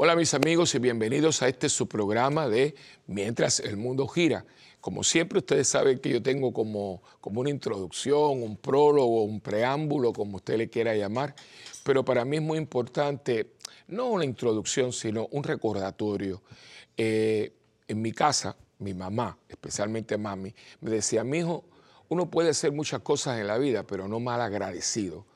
Hola mis amigos y bienvenidos a este su programa de Mientras el mundo gira. Como siempre ustedes saben que yo tengo como, como una introducción, un prólogo, un preámbulo, como usted le quiera llamar, pero para mí es muy importante, no una introducción, sino un recordatorio. Eh, en mi casa, mi mamá, especialmente mami, me decía, mi hijo, uno puede hacer muchas cosas en la vida, pero no mal agradecido.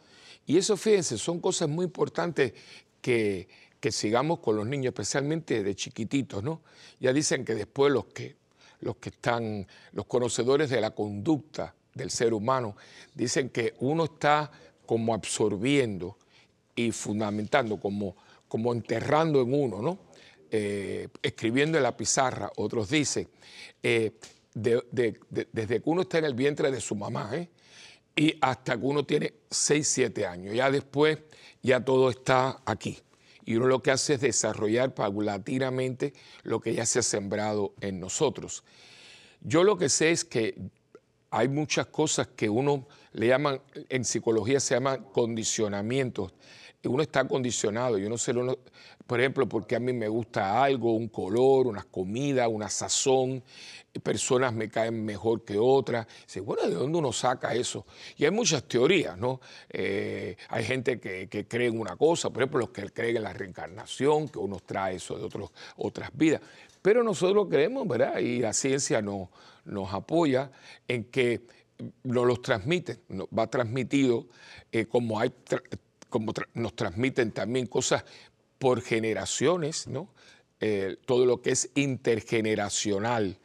Y eso, fíjense, son cosas muy importantes que, que sigamos con los niños, especialmente de chiquititos, ¿no? Ya dicen que después los que, los que están, los conocedores de la conducta del ser humano, dicen que uno está como absorbiendo y fundamentando, como, como enterrando en uno, ¿no? Eh, escribiendo en la pizarra, otros dicen, eh, desde que uno está en el vientre de su mamá, ¿eh? y hasta que uno tiene 6, 7 años. Ya después, ya todo está aquí y uno lo que hace es desarrollar paulatinamente lo que ya se ha sembrado en nosotros. Yo lo que sé es que hay muchas cosas que uno le llaman, en psicología se llaman condicionamientos. Uno está condicionado, yo no sé, por ejemplo, porque a mí me gusta algo, un color, una comida, una sazón, personas me caen mejor que otras. Dice, bueno, ¿de dónde uno saca eso? Y hay muchas teorías, ¿no? Eh, hay gente que, cree en una cosa, por ejemplo, los que creen en la reencarnación, que uno trae eso de otros, otras vidas. Pero nosotros creemos, ¿verdad? Y la ciencia nos, nos apoya en que nos los transmiten, va transmitido eh, como, hay como nos transmiten también cosas por generaciones, ¿no? Eh, todo lo que es intergeneracional.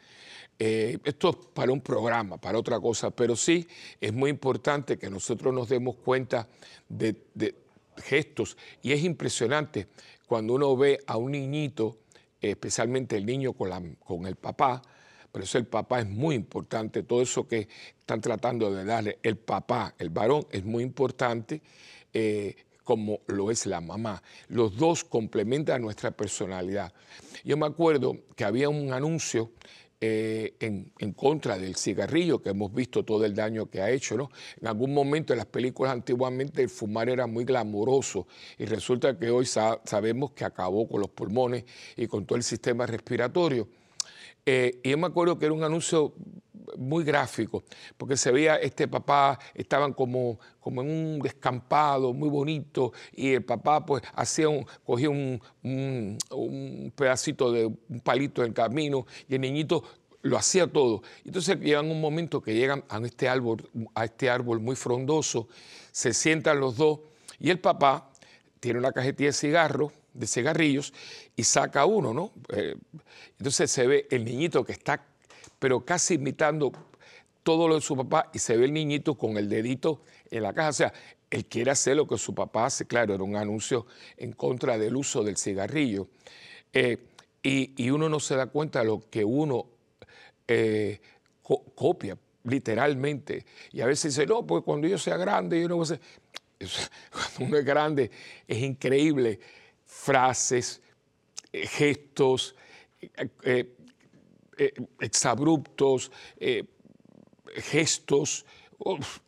Eh, esto es para un programa, para otra cosa, pero sí es muy importante que nosotros nos demos cuenta de, gestos y es impresionante cuando uno ve a un niñito, especialmente el niño con, el papá, pero eso el papá es muy importante, todo eso que están tratando de darle el papá, el varón, es muy importante. Eh, como lo es la mamá. Los dos complementan nuestra personalidad. Yo me acuerdo que había un anuncio eh, en, contra del cigarrillo, que hemos visto todo el daño que ha hecho. ¿no? En algún momento en las películas antiguamente el fumar era muy glamuroso y resulta que hoy sabemos que acabó con los pulmones y con todo el sistema respiratorio. Eh, y yo me acuerdo que era un anuncio muy gráfico, porque se veía este papá, estaban como, como en un descampado muy bonito, y el papá pues hacía un, cogía un, un, pedacito de un palito del camino, y el niñito lo hacía todo. Entonces llegan un momento que llegan a este árbol, a este árbol muy frondoso, se sientan los dos, y el papá tiene una cajetilla de cigarros, de cigarrillos, y saca uno, ¿no? Eh, entonces se ve el niñito que está, pero casi imitando todo lo de su papá, y se ve el niñito con el dedito en la caja. O sea, él quiere hacer lo que su papá hace. Claro, era un anuncio en contra del uso del cigarrillo. Eh, y, uno no se da cuenta de lo que uno eh, copia, literalmente. Y a veces dice, no, pues cuando yo sea grande, yo no voy a ser. Cuando uno es grande, es increíble. Frases, eh, gestos, eh, eh, exabruptos, gestos.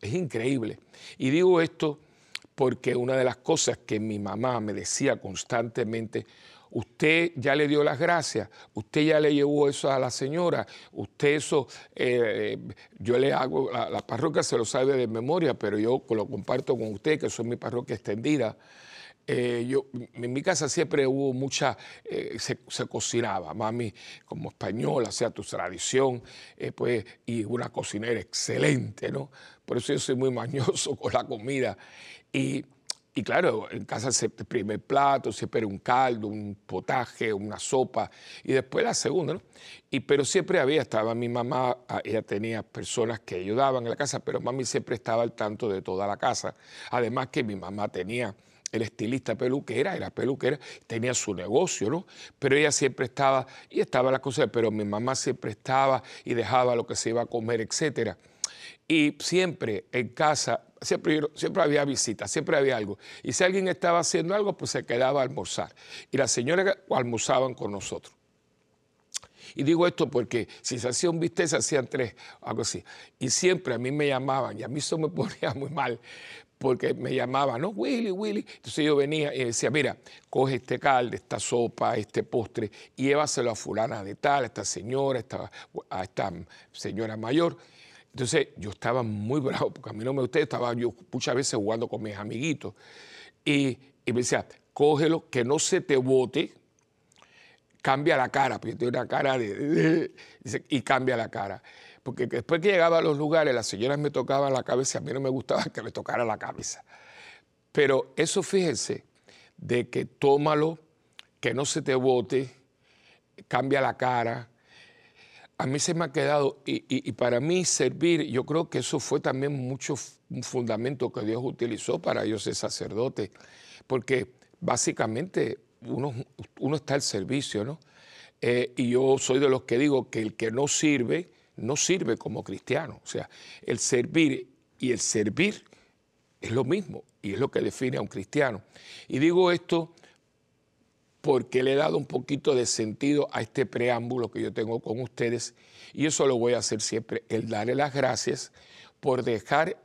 es increíble. Y digo esto porque una de las cosas que mi mamá me decía constantemente, usted ya le dio las gracias, usted ya le llevó eso a la señora, usted eso, yo le hago, la, parroquia se lo sabe de memoria, pero yo lo comparto con usted, que soy mi parroquia extendida. Eh, yo, en mi casa siempre hubo mucha, eh, se, cocinaba, mami como española, sea tu tradición, eh, pues, y una cocinera excelente, ¿no? Por eso yo soy muy mañoso con la comida. Y, y claro, en casa el primer plato siempre era un caldo, un potaje, una sopa, y después la segunda, ¿no? Y, pero siempre había, estaba mi mamá, ah, ella tenía personas que ayudaban en la casa, pero mami siempre estaba al tanto de toda la casa. Además que mi mamá tenía el estilista peluquera, era peluquera, tenía su negocio, ¿no? Pero ella siempre estaba, y estaba la cosa, pero mi mamá siempre estaba y dejaba lo que se iba a comer, etc. Y siempre en casa, siempre, siempre había visitas, siempre había algo. Y si alguien estaba haciendo algo, pues se quedaba a almorzar. Y las señoras almorzaban con nosotros. Y digo esto porque si se hacía un bistec, se hacían tres, algo así. Y siempre a mí me llamaban, y a mí eso me ponía muy mal, porque me llamaba, no, Willy, Willy. Entonces yo venía y decía, mira, coge este caldo, esta sopa, este postre, y llévaselo a fulana de tal, a esta señora, a esta señora mayor. Entonces yo estaba muy bravo, porque a mí no me gusta, estaba yo muchas veces jugando con mis amiguitos. Y, y me decía, cógelo, que no se te bote, cambia la cara, porque tiene una cara de, y cambia la cara. Porque después que llegaba a los lugares, las señoras me tocaban la cabeza, a mí no me gustaba que me tocara la cabeza. Pero eso fíjense, de que tómalo, que no se te bote, cambia la cara. A mí se me ha quedado, y, para mí servir, yo creo que eso fue también mucho un fundamento que Dios utilizó para yo ser sacerdote, porque básicamente uno, uno está al servicio, ¿no? Eh, y yo soy de los que digo que el que no sirve, no sirve como cristiano. O sea, el servir y el servir es lo mismo y es lo que define a un cristiano. Y digo esto porque le he dado un poquito de sentido a este preámbulo que yo tengo con ustedes y eso lo voy a hacer siempre, el darle las gracias por dejar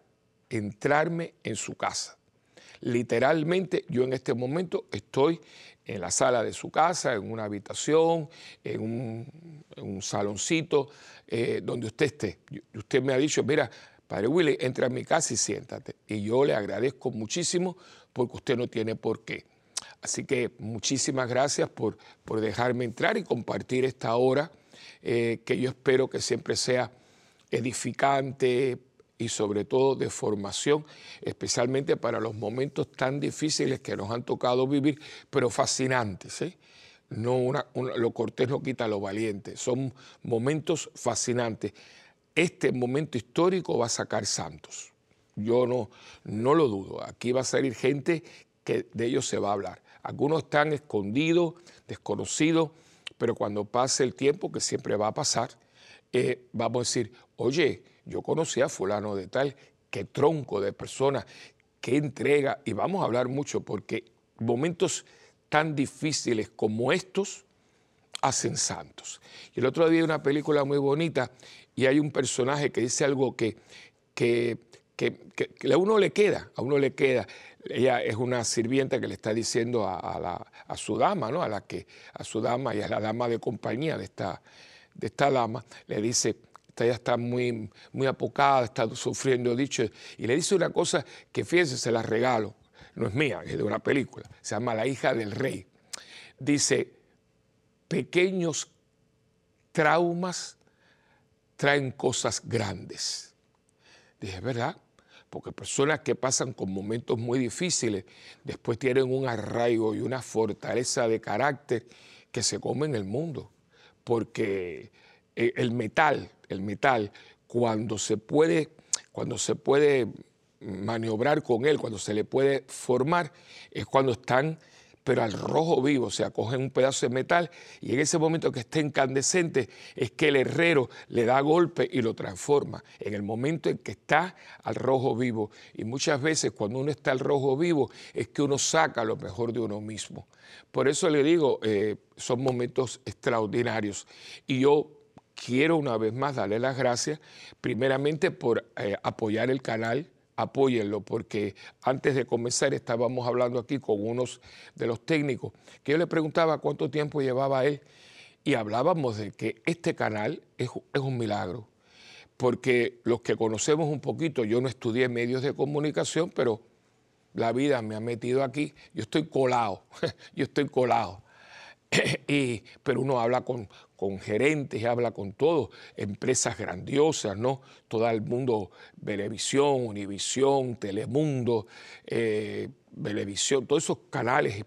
entrarme en su casa. Literalmente yo en este momento estoy en la sala de su casa, en una habitación, en un, saloncito, eh, donde usted esté. Usted me ha dicho, mira, Padre Willy, entra a mi casa y siéntate. Y yo le agradezco muchísimo porque usted no tiene por qué. Así que muchísimas gracias por, por dejarme entrar y compartir esta hora eh, que yo espero que siempre sea edificante, y sobre todo de formación, especialmente para los momentos tan difíciles que nos han tocado vivir, pero fascinantes. ¿eh? No lo cortés no quita lo valiente, son momentos fascinantes. Este momento histórico va a sacar santos. Yo no, no lo dudo. Aquí va a salir gente que de ellos se va a hablar. Algunos están escondidos, desconocidos, pero cuando pase el tiempo, que siempre va a pasar, eh, vamos a decir, oye, yo conocí a fulano de tal, qué tronco de personas, qué entrega, y vamos a hablar mucho porque momentos tan difíciles como estos hacen santos. Y el otro día hay una película muy bonita y hay un personaje que dice algo que, que, a uno le queda, a uno le queda. Ella es una sirvienta que le está diciendo a, a su dama, ¿no? A la que, a su dama y a la dama de compañía de esta, de esta dama, le dice, ella está muy, muy apocada, está sufriendo dicho, y le dice una cosa que fíjense, se la regalo, no es mía, es de una película, se llama La hija del rey. Dice, pequeños traumas traen cosas grandes. Dije, ¿verdad? Porque personas que pasan con momentos muy difíciles, después tienen un arraigo y una fortaleza de carácter que se come en el mundo. Porque eh, el metal, el metal, cuando se puede, cuando se puede maniobrar con él, cuando se le puede formar, es cuando están, pero al rojo vivo, o sea, cogen un pedazo de metal y en ese momento que esté incandescente es que el herrero le da golpe y lo transforma, en el momento en que está al rojo vivo. Y muchas veces cuando uno está al rojo vivo es que uno saca lo mejor de uno mismo. Por eso le digo, eh, son momentos extraordinarios. Y yo quiero una vez más darle las gracias, primeramente por eh, apoyar el canal, apóyenlo, porque antes de comenzar estábamos hablando aquí con unos de los técnicos, que yo le preguntaba cuánto tiempo llevaba él, y hablábamos de que este canal es, es un milagro, porque los que conocemos un poquito, yo no estudié medios de comunicación, pero la vida me ha metido aquí, yo estoy colado, yo estoy colado. pero uno habla con, con gerentes, habla con todos, empresas grandiosas, ¿no? Todo el mundo, Televisión, Univisión, Telemundo, eh, Televisión, todos esos canales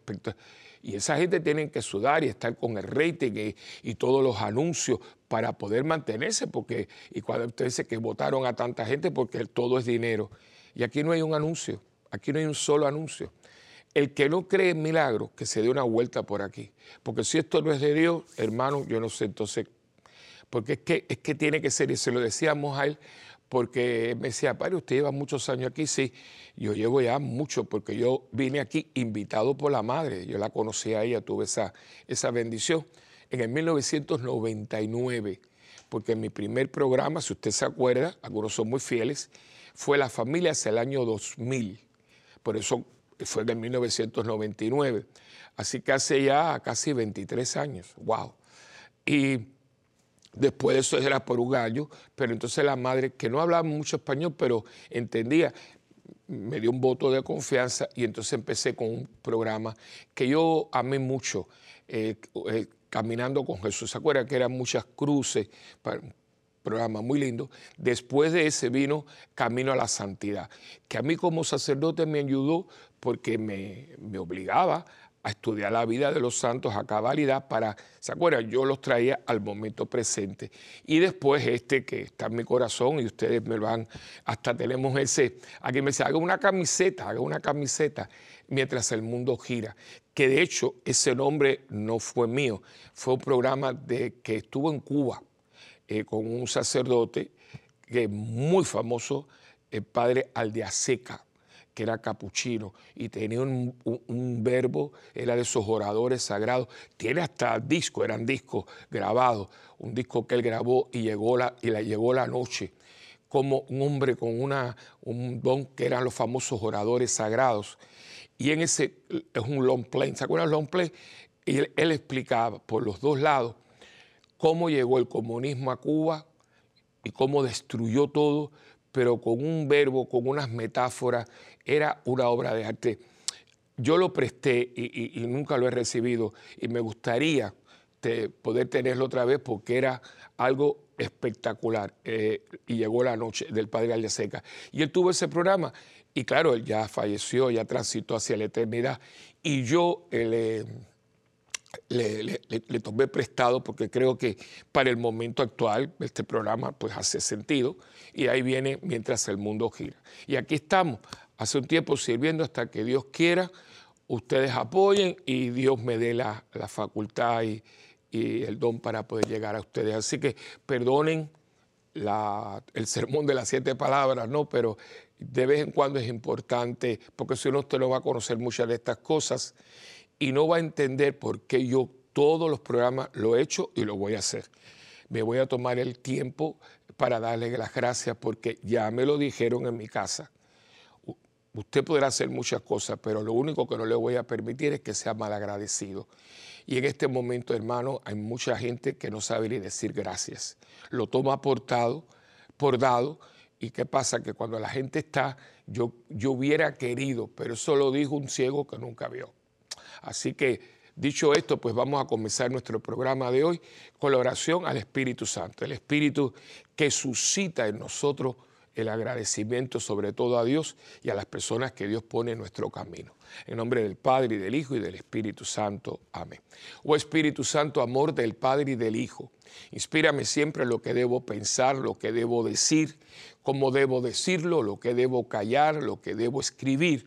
y esa gente tiene que sudar y estar con el rating y, todos los anuncios para poder mantenerse, porque, y cuando usted dice que votaron a tanta gente porque todo es dinero. Y aquí no hay un anuncio, aquí no hay un solo anuncio. El que no cree en milagros, que se dé una vuelta por aquí. Porque si esto no es de Dios, hermano, yo no sé entonces. Porque es que, es que tiene que ser, y se lo decíamos a él, porque me decía, padre, usted lleva muchos años aquí, sí, yo llevo ya mucho, porque yo vine aquí invitado por la madre, yo la conocí a ella, tuve esa, esa bendición, en el 1999, porque en mi primer programa, si usted se acuerda, algunos son muy fieles, fue La Familia hacia el año 2000 Por eso fue en 1999. Así que hace ya casi 23 años. ¡Wow! Y después de eso era por un gallo, pero entonces la madre, que no hablaba mucho español, pero entendía, me dio un voto de confianza y entonces empecé con un programa que yo amé mucho, eh, eh, Caminando con Jesús. ¿Se acuerdan que eran muchas cruces? Programa muy lindo. Después de ese vino Camino a la Santidad, que a mí como sacerdote me ayudó porque me, obligaba a estudiar la vida de los santos a cabalidad para, ¿se acuerdan? Yo los traía al momento presente. Y después este que está en mi corazón y ustedes me van, hasta tenemos ese, aquí me dice, haga una camiseta, haga una camiseta mientras el mundo gira. Que de hecho ese nombre no fue mío, fue un programa de, que estuvo en Cuba eh, con un sacerdote que muy famoso, el padre Aldeaseca que era capuchino y tenía un, verbo, era de esos oradores sagrados. Tiene hasta discos, eran discos grabados, un disco que él grabó y, llegó la, y la llegó la noche, como un hombre con una, un don que eran los famosos oradores sagrados. Y en ese, es un long play, ¿se acuerdan long play? Y él explicaba por los dos lados cómo llegó el comunismo a Cuba y cómo destruyó todo, pero con un verbo, con unas metáforas, era una obra de arte. Yo lo presté y, nunca lo he recibido y me gustaría poder tenerlo otra vez porque era algo espectacular. Eh, y llegó la noche del padre Aldeseca. Y él tuvo ese programa y claro, él ya falleció, ya transitó hacia la eternidad. Y yo le tomé prestado porque creo que para el momento actual este programa pues hace sentido y ahí viene mientras el mundo gira. Y aquí estamos, hace un tiempo sirviendo hasta que Dios quiera, ustedes apoyen y Dios me dé la, facultad y, el don para poder llegar a ustedes. Así que perdonen el sermón de las siete palabras, ¿no? Pero de vez en cuando es importante, porque si no usted no va a conocer muchas de estas cosas y no va a entender por qué yo todos los programas lo he hecho y lo voy a hacer. Me voy a tomar el tiempo para darle las gracias porque ya me lo dijeron en mi casa. Usted podrá hacer muchas cosas, pero lo único que no le voy a permitir es que sea malagradecido. Y en este momento, hermano, hay mucha gente que no sabe ni decir gracias. Lo toma por dado, por dado. ¿Y qué pasa? Que cuando la gente está, yo, yo hubiera querido, pero eso lo dijo un ciego que nunca vio. Así que, dicho esto, pues vamos a comenzar nuestro programa de hoy con la oración al Espíritu Santo, el Espíritu que suscita en nosotros el agradecimiento sobre todo a Dios y a las personas que Dios pone en nuestro camino. En nombre del Padre y del Hijo y del Espíritu Santo. Amén. Oh Espíritu Santo, amor del Padre y del Hijo, inspírame siempre lo que debo pensar, lo que debo decir, cómo debo decirlo, lo que debo callar, lo que debo escribir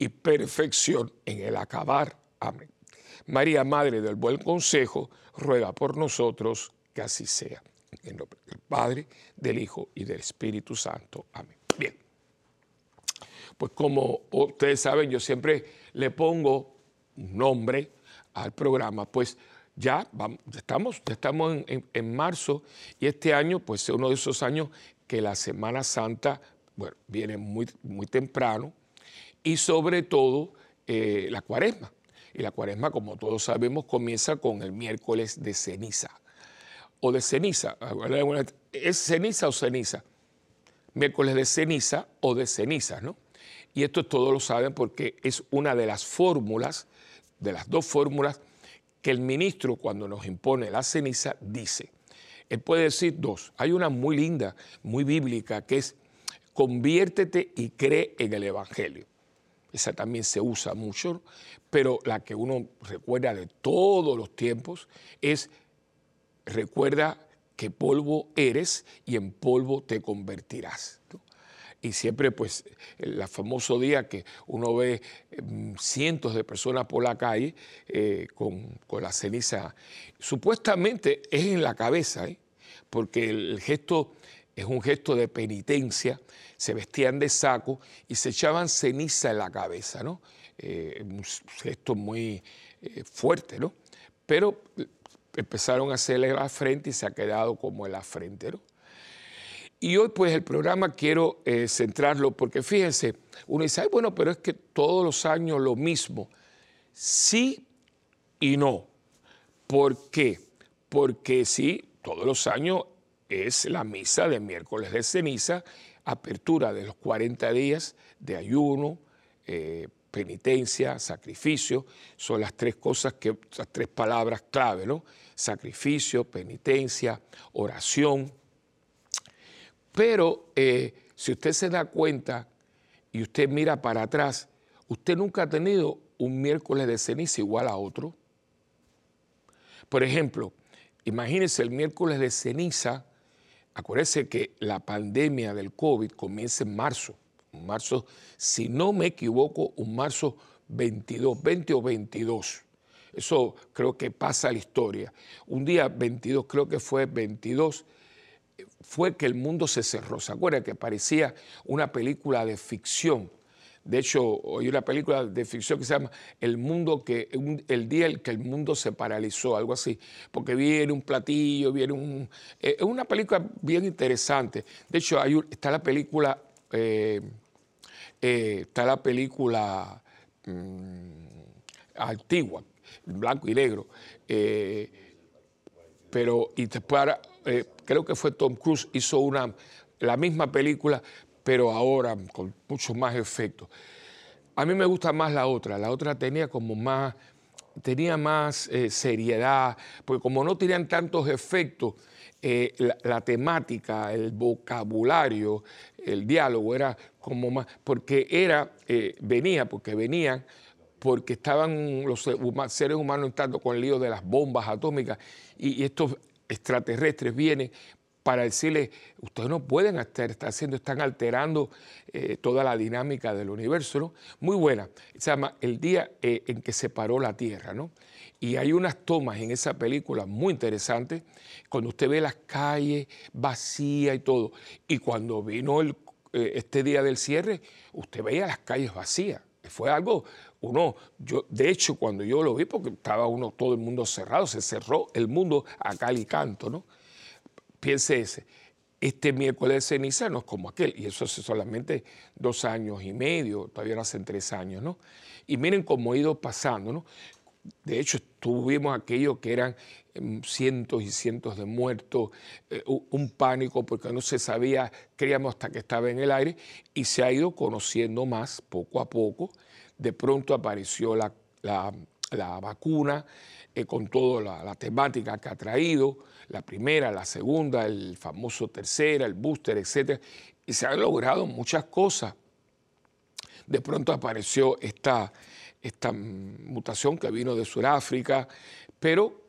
y perfección en el acabar. Amén. María, Madre del Buen Consejo, ruega por nosotros que así sea. En nombre del Padre, del Hijo y del Espíritu Santo. Amén. Bien. Pues como ustedes saben, yo siempre le pongo un nombre al programa, pues ya, estamos, ya estamos en, en, marzo y este año pues es uno de esos años que la Semana Santa, bueno, viene muy, muy temprano, y sobre todo eh, la cuaresma. Y la cuaresma, como todos sabemos, comienza con el miércoles de ceniza. O de ceniza. ¿Es ceniza o ceniza? Miércoles de ceniza o de ceniza, ¿no? Y esto todos lo saben porque es una de las fórmulas, de las dos fórmulas, que el ministro cuando nos impone la ceniza dice. Él puede decir dos. Hay una muy linda, muy bíblica, que es conviértete y cree en el Evangelio esa también se usa mucho, pero la que uno recuerda de todos los tiempos es, recuerda que polvo eres y en polvo te convertirás. y siempre pues el famoso día que uno ve em, cientos de personas por la calle eh, con, la ceniza, supuestamente es en la cabeza, ¿eh? porque el gesto es un gesto de penitencia, se vestían de saco y se echaban ceniza en la cabeza, ¿no? Eh, un gesto muy fuerte, ¿no? Pero empezaron a hacerle la frente y se ha quedado como en la frente, ¿no? Y hoy pues el programa quiero eh, centrarlo porque fíjense, uno dice, Ay, bueno, pero es que todos los años lo mismo. Sí y no. ¿Por qué? Porque sí, todos los años es la misa de miércoles de ceniza, apertura de los 40 días de ayuno, eh, penitencia, sacrificio, son las tres cosas que, las tres palabras clave, ¿no? Sacrificio, penitencia, oración. Pero eh, si usted se da cuenta y usted mira para atrás, usted nunca ha tenido un miércoles de ceniza igual a otro. Por ejemplo, imagínese el miércoles de ceniza, acuérdese que la pandemia del COVID comienza en marzo, un marzo, si no me equivoco, un marzo 22, 20 o 22. Eso creo que pasa a la historia. Un día 22, creo que fue 22 fue que el mundo se cerró. ¿Se acuerda que parecía una película de ficción? De hecho, hay una película de ficción que se llama El mundo que, el día en que el mundo se paralizó, algo así, porque viene un platillo, viene un... Eh, es una película bien interesante. De hecho, hay, está la película, eh, eh, está la película mm, antigua, blanco y negro, pero y después creo que fue Tom Cruise, hizo una, la misma película, pero ahora con mucho más efectos. A mí me gusta más la otra, la otra tenía como más, tenía más eh, seriedad, porque como no tenían tantos efectos, eh, la, temática, el vocabulario, el diálogo era como más, porque era, eh, venía, porque venían, porque estaban los seres humanos entrando con el lío de las bombas atómicas y estos extraterrestres vienen para decirle, ustedes no pueden estar, haciendo, están alterando eh, toda la dinámica del universo, ¿no? Muy buena. Se llama El día eh, en que se paró la Tierra, ¿no? Y hay unas tomas en esa película muy interesantes, cuando usted ve las calles vacías y todo. Y cuando vino eh, este día del cierre, usted veía las calles vacías. Fue algo, uno, yo, de hecho, cuando yo lo vi, porque estaba uno, todo el mundo cerrado, se cerró el mundo a cal y canto, ¿no? Piense ese, este miércoles de ceniza no es como aquel, y eso hace solamente dos años y medio, todavía no hacen tres años, ¿no? Y miren cómo ha ido pasando, ¿no? De hecho, tuvimos aquello que eran em, cientos y cientos de muertos, eh, un pánico porque no se sabía, creíamos hasta que estaba en el aire, y se ha ido conociendo más poco a poco. De pronto apareció la, vacuna eh, con toda la, temática que ha traído, la primera, la segunda, el famoso tercera, el booster, etc. Y se han logrado muchas cosas. De pronto apareció esta esta mutación que vino de Sudáfrica, pero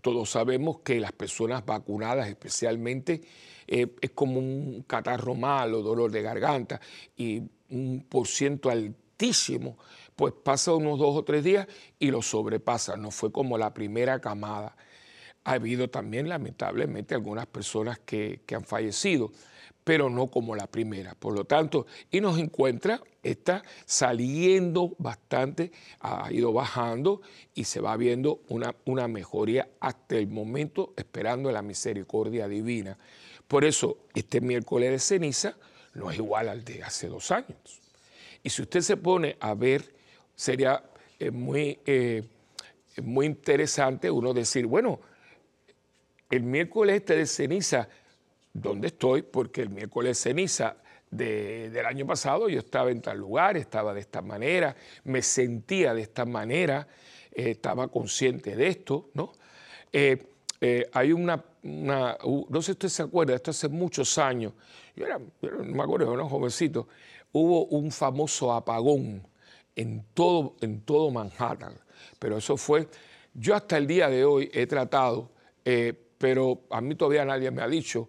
todos sabemos que las personas vacunadas especialmente eh, es como un catarro malo, dolor de garganta y un por ciento altísimo, pues pasa unos dos o tres días y lo sobrepasa, no fue como la primera camada. Ha habido también lamentablemente algunas personas que, han fallecido pero no como la primera. Por lo tanto, y nos encuentra, está saliendo bastante, ha ido bajando y se va viendo una, una mejoría hasta el momento, esperando la misericordia divina. Por eso, este miércoles de ceniza no es igual al de hace dos años. Y si usted se pone a ver, sería eh, muy, eh, muy interesante uno decir, bueno, el miércoles este de ceniza dónde estoy, porque el miércoles ceniza del año pasado yo estaba en tal lugar, estaba de esta manera, me sentía de esta manera, eh, estaba consciente de esto, ¿no? Hay una, no sé si usted se acuerda, esto hace muchos años, yo era, no me acuerdo, era un jovencito, hubo un famoso apagón en todo, en todo Manhattan, pero eso fue, yo hasta el día de hoy he tratado, pero a mí todavía nadie me ha dicho,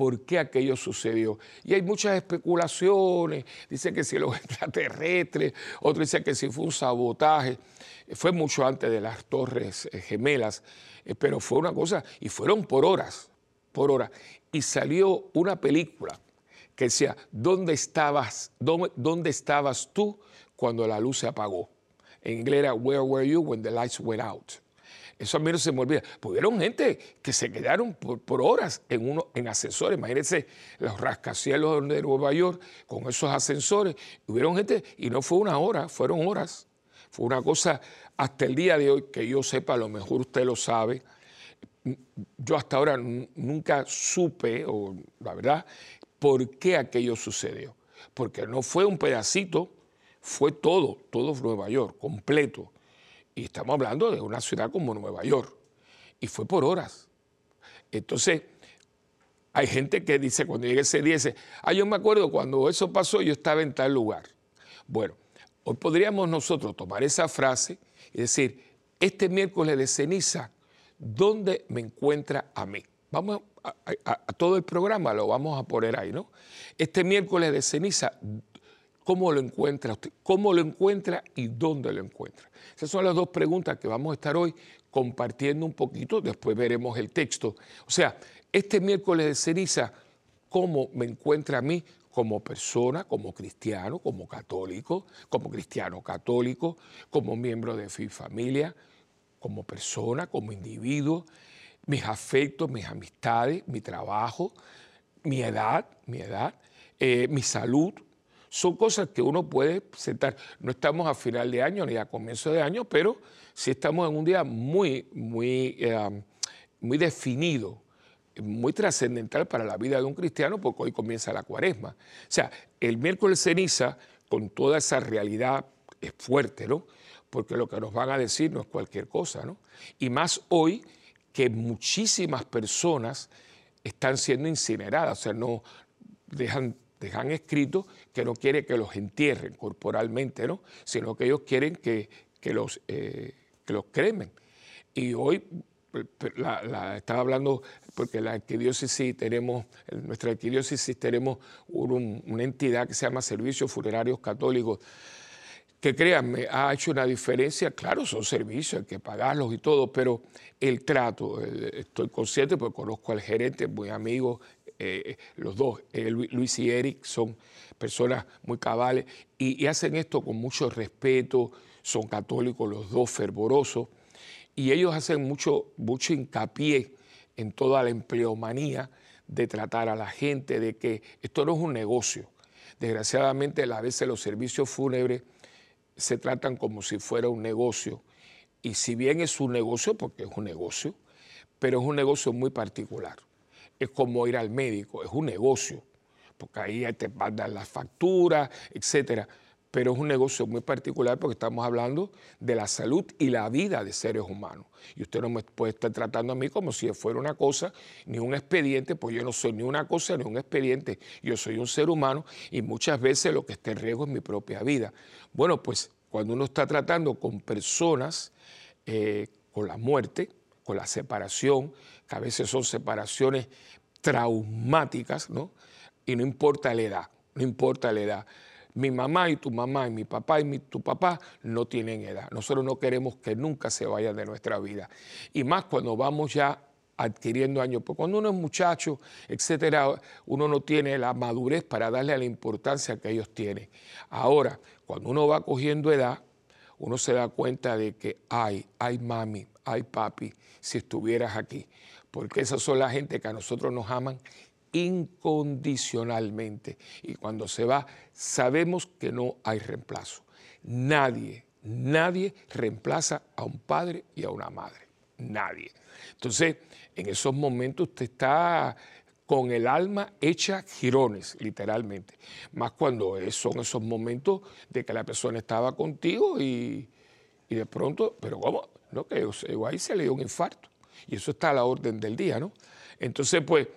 por qué aquello sucedió. Y hay muchas especulaciones, dice que si los extraterrestres, otro dice que si fue un sabotaje, fue mucho antes de las torres eh, gemelas, eh, pero fue una cosa, y fueron por horas, por horas. Y salió una película que decía, ¿dónde estabas, dónde, estabas tú cuando la luz se apagó? En inglés era, Where were you when the lights went out? Eso a mí no se me olvida. Pudieron gente que se quedaron por, horas en, uno, en ascensores. Imagínense los rascacielos de Nueva York con esos ascensores. Hubieron gente, y no fue una hora, fueron horas. Fue una cosa hasta el día de hoy que yo sepa, a lo mejor usted lo sabe. Yo hasta ahora nunca supe, o la verdad, por qué aquello sucedió. Porque no fue un pedacito, fue todo, todo Nueva York, completo. Y estamos hablando de una ciudad como Nueva York. Y fue por horas. Entonces, hay gente que dice, cuando llegue ese día, dice, ah, yo me acuerdo cuando eso pasó, yo estaba en tal lugar. Bueno, hoy podríamos nosotros tomar esa frase y decir, este miércoles de ceniza, ¿dónde me encuentra a mí? Vamos a, todo el programa, lo vamos a poner ahí, ¿no? Este miércoles de ceniza, ¿cómo lo encuentra usted? ¿Cómo lo encuentra y dónde lo encuentra? Esas son las dos preguntas que vamos a estar hoy compartiendo un poquito, después veremos el texto. O sea, este miércoles de ceniza, ¿cómo me encuentra a mí como persona, como cristiano, como católico, como cristiano católico, como miembro de mi familia, como persona, como individuo, mis afectos, mis amistades, mi trabajo, mi edad, mi edad, eh, mi salud. Son cosas que uno puede sentar. No estamos a final de año ni a comienzo de año, pero sí estamos en un día muy, muy, eh, muy definido, muy trascendental para la vida de un cristiano, porque hoy comienza la cuaresma. O sea, el miércoles ceniza, con toda esa realidad, es fuerte, ¿no? Porque lo que nos van a decir no es cualquier cosa, ¿no? Y más hoy que muchísimas personas están siendo incineradas, o sea, no dejan, dejan escrito que no quiere que los entierren corporalmente, ¿no? sino que ellos quieren que, los, eh, que los cremen. Y hoy la, estaba hablando porque la arquidiócesis tenemos, en nuestra arquidiócesis tenemos una entidad que se llama Servicios Funerarios Católicos que créanme, ha hecho una diferencia. Claro, son servicios, hay que pagarlos y todo, pero el trato, estoy consciente porque conozco al gerente, muy amigo, eh, los dos, eh, Luis y Eric, son personas muy cabales y, hacen esto con mucho respeto, son católicos los dos, fervorosos, y ellos hacen mucho, mucho hincapié en toda la empleomanía de tratar a la gente, de que esto no es un negocio. Desgraciadamente, a veces los servicios fúnebres se tratan como si fuera un negocio. Y si bien es un negocio, porque es un negocio, pero es un negocio muy particular. Es como ir al médico, es un negocio, porque ahí te mandan las facturas, etcétera. Pero es un negocio muy particular porque estamos hablando de la salud y la vida de seres humanos. Y usted no me puede estar tratando a mí como si fuera una cosa, ni un expediente, pues yo no soy ni una cosa ni un expediente. Yo soy un ser humano y muchas veces lo que está en riesgo es mi propia vida. Bueno, pues cuando uno está tratando con personas eh, con la muerte, con la separación, que a veces son separaciones traumáticas, ¿no? Y no importa la edad, no importa la edad. Mi mamá y tu mamá y mi papá y tu papá no tienen edad. Nosotros no queremos que nunca se vayan de nuestra vida. Y más cuando vamos ya adquiriendo años. Porque cuando uno es muchacho, etcétera, uno no tiene la madurez para darle la importancia que ellos tienen. Ahora, cuando uno va cogiendo edad, uno se da cuenta de que, ay, ay mami, ay papi, si estuvieras aquí. Porque esas son la gente que a nosotros nos aman incondicionalmente. Y cuando se va, sabemos que no hay reemplazo. Nadie, nadie reemplaza a un padre y a una madre. Nadie. Entonces, en esos momentos usted está con el alma hecha girones, literalmente. Más cuando son esos momentos de que la persona estaba contigo y, de pronto, pero ¿cómo? No, que ahí se le dio un infarto. Y eso está a la orden del día, ¿no? Entonces, pues,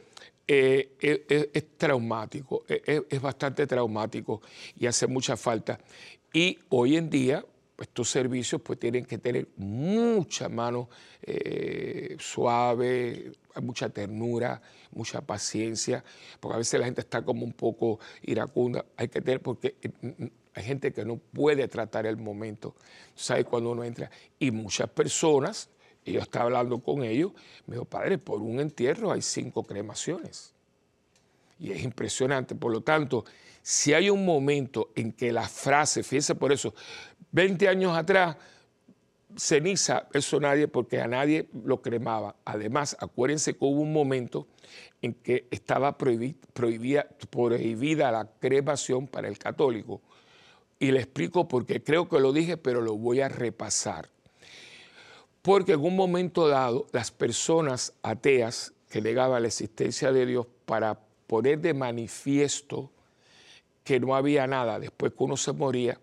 eh, es, traumático, es, bastante traumático y hace mucha falta. Y hoy en día, estos servicios pues tienen que tener mucha mano eh, suave, mucha ternura, mucha paciencia, porque a veces la gente está como un poco iracunda. Hay que tener, porque eh, mm, mm, hay gente que no puede tratar el momento, ¿sabe? Cuando uno entra. Y muchas personas, y yo estaba hablando con ellos, me dijo, padre, por un entierro hay cinco cremaciones. Y es impresionante. Por lo tanto, si hay un momento en que la frase, fíjese por eso, 20 años atrás, ceniza, eso nadie, porque a nadie lo cremaba. Además, acuérdense que hubo un momento en que estaba prohibida, prohibida la cremación para el católico. Y le explico porque creo que lo dije, pero lo voy a repasar. Porque en un momento dado, las personas ateas que negaban la existencia de Dios para poner de manifiesto que no había nada después que uno se moría,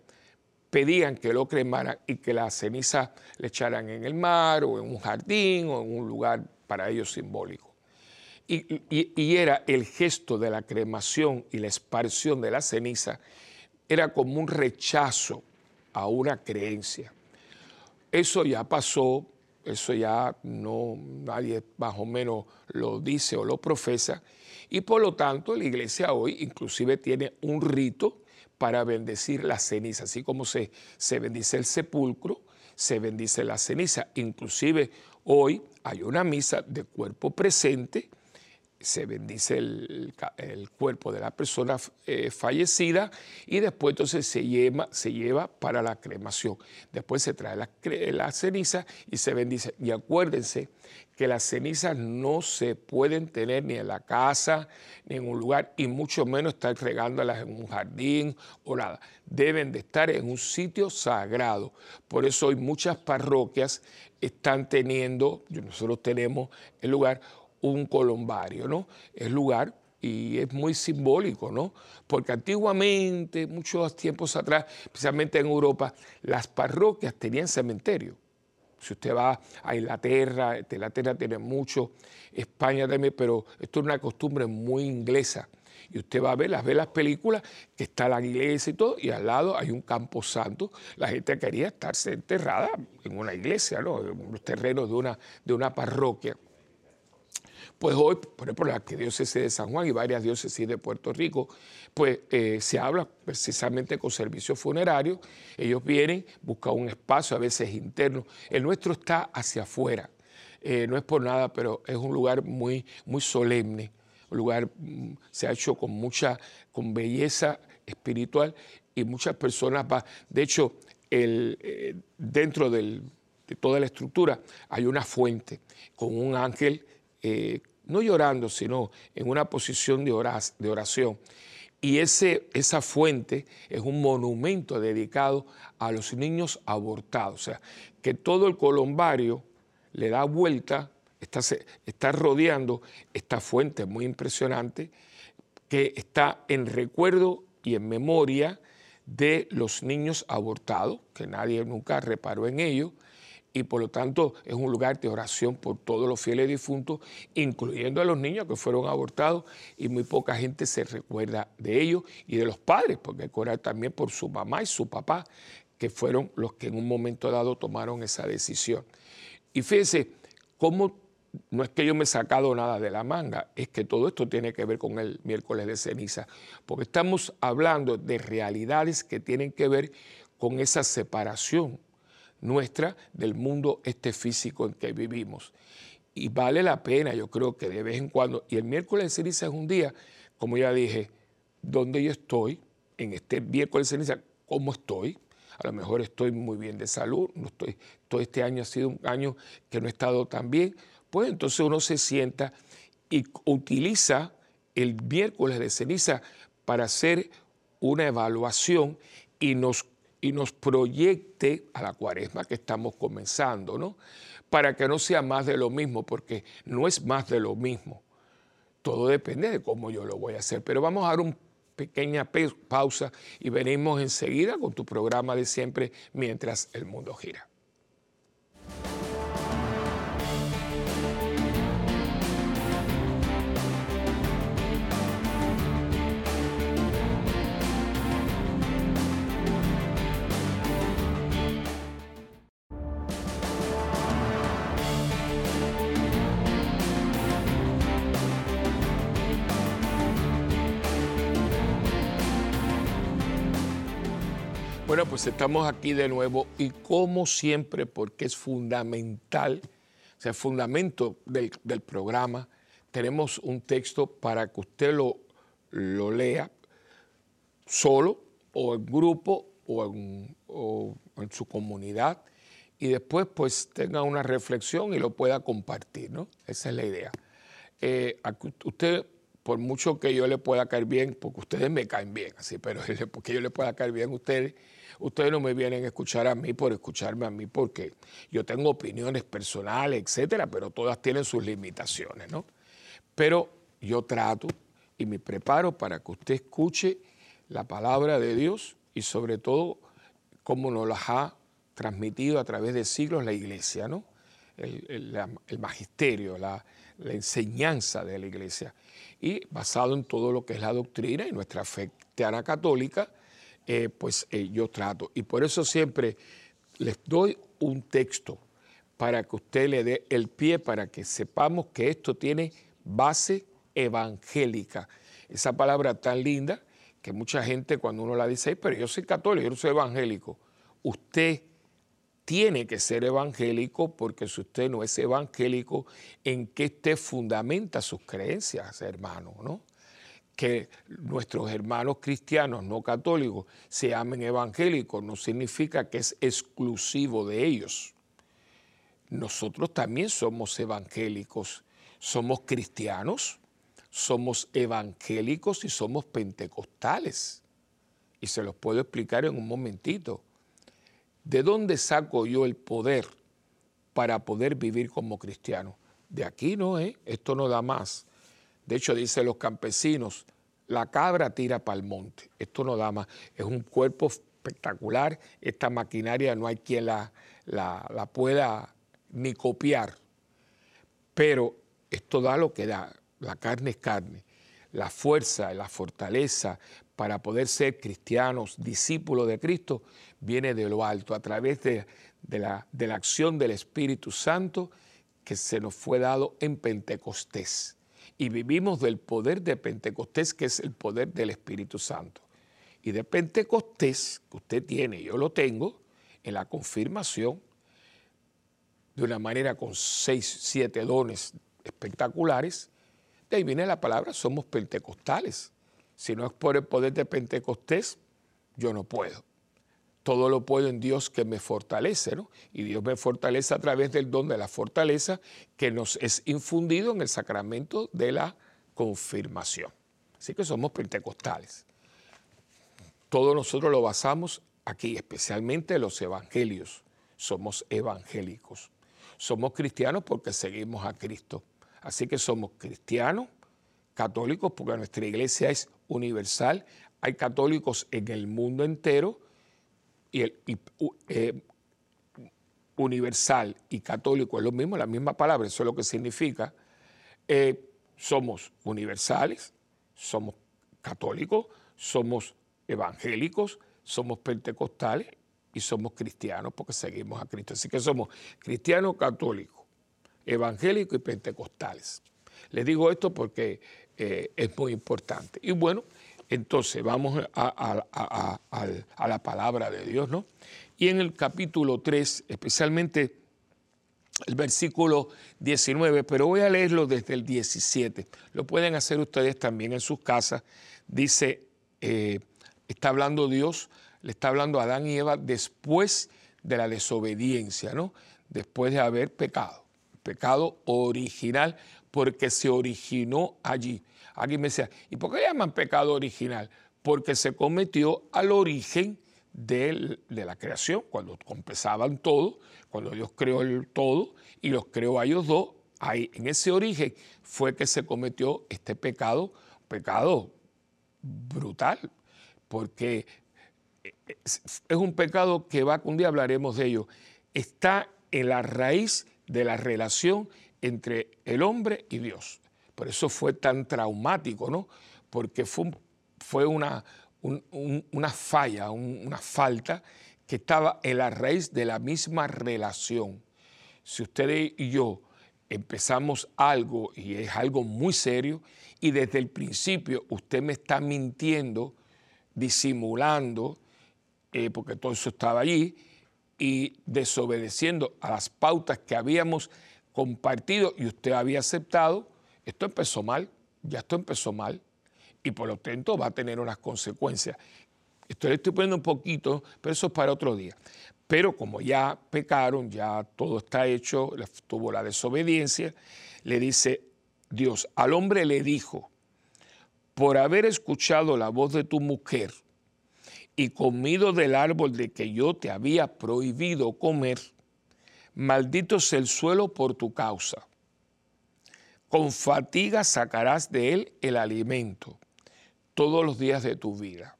pedían que lo cremaran y que la ceniza le echaran en el mar o en un jardín o en un lugar para ellos simbólico. Y, era el gesto de la cremación y la esparción de la ceniza, era como un rechazo a una creencia. Eso ya pasó, eso ya no nadie más o menos lo dice o lo profesa, y por lo tanto la iglesia hoy inclusive tiene un rito para bendecir la ceniza, así como se, se bendice el sepulcro, se bendice la ceniza. Inclusive hoy hay una misa de cuerpo presente se bendice el, cuerpo de la persona eh, fallecida y después entonces se lleva, se lleva para la cremación. Después se trae la, ceniza y se bendice. Y acuérdense que las cenizas no se pueden tener ni en la casa, ni en un lugar, y mucho menos estar regándolas en un jardín o nada. Deben de estar en un sitio sagrado. Por eso hoy muchas parroquias están teniendo, nosotros tenemos el lugar, un columbario, ¿no? Es lugar y es muy simbólico, ¿no? Porque antiguamente, muchos tiempos atrás, especialmente en Europa, las parroquias tenían cementerio. Si usted va a Inglaterra, Inglaterra tiene mucho, España también, pero esto es una costumbre muy inglesa. Y usted va a ver, las ve las películas, que está la iglesia y todo, y al lado hay un campo santo. La gente quería estarse enterrada en una iglesia, ¿no? En los terrenos de una, de una parroquia. Pues hoy, por ejemplo, la diócesis de San Juan y varias diócesis de Puerto Rico, pues eh, se habla precisamente con servicios funerarios. Ellos vienen, buscan un espacio, a veces interno. El nuestro está hacia afuera. Eh, no es por nada, pero es un lugar muy, muy solemne. Un lugar mm, se ha hecho con mucha, con belleza espiritual y muchas personas van. De hecho, el, eh, dentro de toda la estructura hay una fuente con un ángel no llorando, sino en una posición de oración. Y ese, esa fuente es un monumento dedicado a los niños abortados. O sea, que todo el colombario le da vuelta, está, está rodeando esta fuente muy impresionante que está en recuerdo y en memoria de los niños abortados, que nadie nunca reparó en ello, y por lo tanto es un lugar de oración por todos los fieles difuntos, incluyendo a los niños que fueron abortados y muy poca gente se recuerda de ellos y de los padres, porque hay que orar también por su mamá y su papá, que fueron los que en un momento dado tomaron esa decisión. Y fíjense, cómo no es que yo me he sacado nada de la manga, es que todo esto tiene que ver con el miércoles de ceniza, porque estamos hablando de realidades que tienen que ver con esa separación nuestra del mundo este físico en que vivimos. Y vale la pena, yo creo que de vez en cuando, y el miércoles de ceniza es un día, como ya dije, donde yo estoy, en este miércoles de ceniza, cómo estoy. A lo mejor estoy muy bien de salud, no estoy, todo este año ha sido un año que no he estado tan bien. Pues entonces uno se sienta y utiliza el miércoles de ceniza para hacer una evaluación y nos y nos proyecte a la cuaresma que estamos comenzando, ¿no? Para que no sea más de lo mismo, porque no es más de lo mismo. Todo depende de cómo yo lo voy a hacer. Pero vamos a dar una pequeña pausa y venimos enseguida con tu programa de siempre mientras el mundo gira. Pues estamos aquí de nuevo y como siempre, porque es fundamental, o sea, fundamento del, programa, tenemos un texto para que usted lo, lo lea solo o en grupo o en, en, su comunidad y después pues tenga una reflexión y lo pueda compartir, ¿no? Esa es la idea. Eh, usted por mucho que yo le pueda caer bien, porque ustedes me caen bien, así, pero porque yo le pueda caer bien a ustedes, ustedes no me vienen a escuchar a mí por escucharme a mí, porque yo tengo opiniones personales, etcétera, pero todas tienen sus limitaciones, ¿no? Pero yo trato y me preparo para que usted escuche la palabra de Dios y sobre todo cómo nos las ha transmitido a través de siglos la iglesia, ¿no? El, magisterio, la, enseñanza de la iglesia y basado en todo lo que es la doctrina y nuestra fe católica, eh, pues eh, yo trato. Y por eso siempre les doy un texto para que usted le dé el pie, para que sepamos que esto tiene base evangélica. Esa palabra tan linda que mucha gente cuando uno la dice, pero yo soy católico, yo no soy evangélico. Usted tiene que ser evangélico porque si usted no es evangélico, ¿en qué usted fundamenta sus creencias, hermano? ¿no? Que nuestros hermanos cristianos no católicos se llamen evangélicos no significa que es exclusivo de ellos. Nosotros también somos evangélicos, somos cristianos, somos evangélicos y somos pentecostales. Y se los puedo explicar en un momentito. ¿De dónde saco yo el poder para poder vivir como cristiano? De aquí no, ¿eh? Esto no da más. De hecho, dicen los campesinos, la cabra tira para el monte. Esto no da más. Es un cuerpo espectacular. Esta maquinaria no hay quien la, la, la pueda ni copiar. Pero esto da lo que da. La carne es carne. La fuerza, la fortaleza para poder ser cristianos, discípulos de Cristo, viene de lo alto, a través de, la, de la acción del Espíritu Santo que se nos fue dado en Pentecostés. Y vivimos del poder de Pentecostés, que es el poder del Espíritu Santo. Y de Pentecostés, que usted tiene, yo lo tengo, en la confirmación, de una manera con seis, siete dones espectaculares, de ahí viene la palabra, somos pentecostales. Si no es por el poder de Pentecostés, yo no puedo todo lo puedo en Dios que me fortalece, ¿no? Y Dios me fortalece a través del don de la fortaleza que nos es infundido en el sacramento de la confirmación. Así que somos pentecostales. Todo nosotros lo basamos aquí, especialmente los evangelios. Somos evangélicos. Somos cristianos porque seguimos a Cristo. Así que somos cristianos, católicos, porque nuestra iglesia es universal. Hay católicos en el mundo entero y el eh, universal y católico es lo mismo, la misma palabra, eso es lo que significa. Eh, somos universales, somos católicos, somos evangélicos, somos pentecostales y somos cristianos porque seguimos a Cristo. Así que somos cristianos, católicos, evangélicos y pentecostales. Les digo esto porque eh, es muy importante. Y bueno, entonces vamos a, la palabra de Dios, ¿no? Y en el capítulo 3, especialmente el versículo 19, pero voy a leerlo desde el 17. Lo pueden hacer ustedes también en sus casas. Dice, eh, está hablando Dios, le está hablando a Adán y Eva después de la desobediencia, ¿no? Después de haber pecado. Pecado original, porque se originó allí. Alguien me decía, ¿y por qué llaman pecado original? Porque se cometió al origen de la creación, cuando empezaban todo, cuando Dios creó el todo y los creó a ellos dos, ahí en ese origen fue que se cometió este pecado, pecado brutal, porque es, un pecado que va, un día hablaremos de ello, está en la raíz de la relación entre el hombre y Dios. Por eso fue tan traumático, ¿no? Porque fue, fue una, una falla, una falta que estaba en la raíz de la misma relación. Si usted y yo empezamos algo y es algo muy serio y desde el principio usted me está mintiendo, disimulando eh, porque todo eso estaba allí, y desobedeciendo a las pautas que habíamos compartido y usted había aceptado, esto empezó mal, ya esto empezó mal, y por lo tanto va a tener unas consecuencias. Esto le estoy poniendo un poquito, pero eso es para otro día. Pero como ya pecaron, ya todo está hecho, tuvo la desobediencia, le dice Dios, al hombre le dijo, por haber escuchado la voz de tu mujer y comido del árbol de que yo te había prohibido comer, maldito sea el suelo por tu causa. Con fatiga sacarás de él el alimento todos los días de tu vida.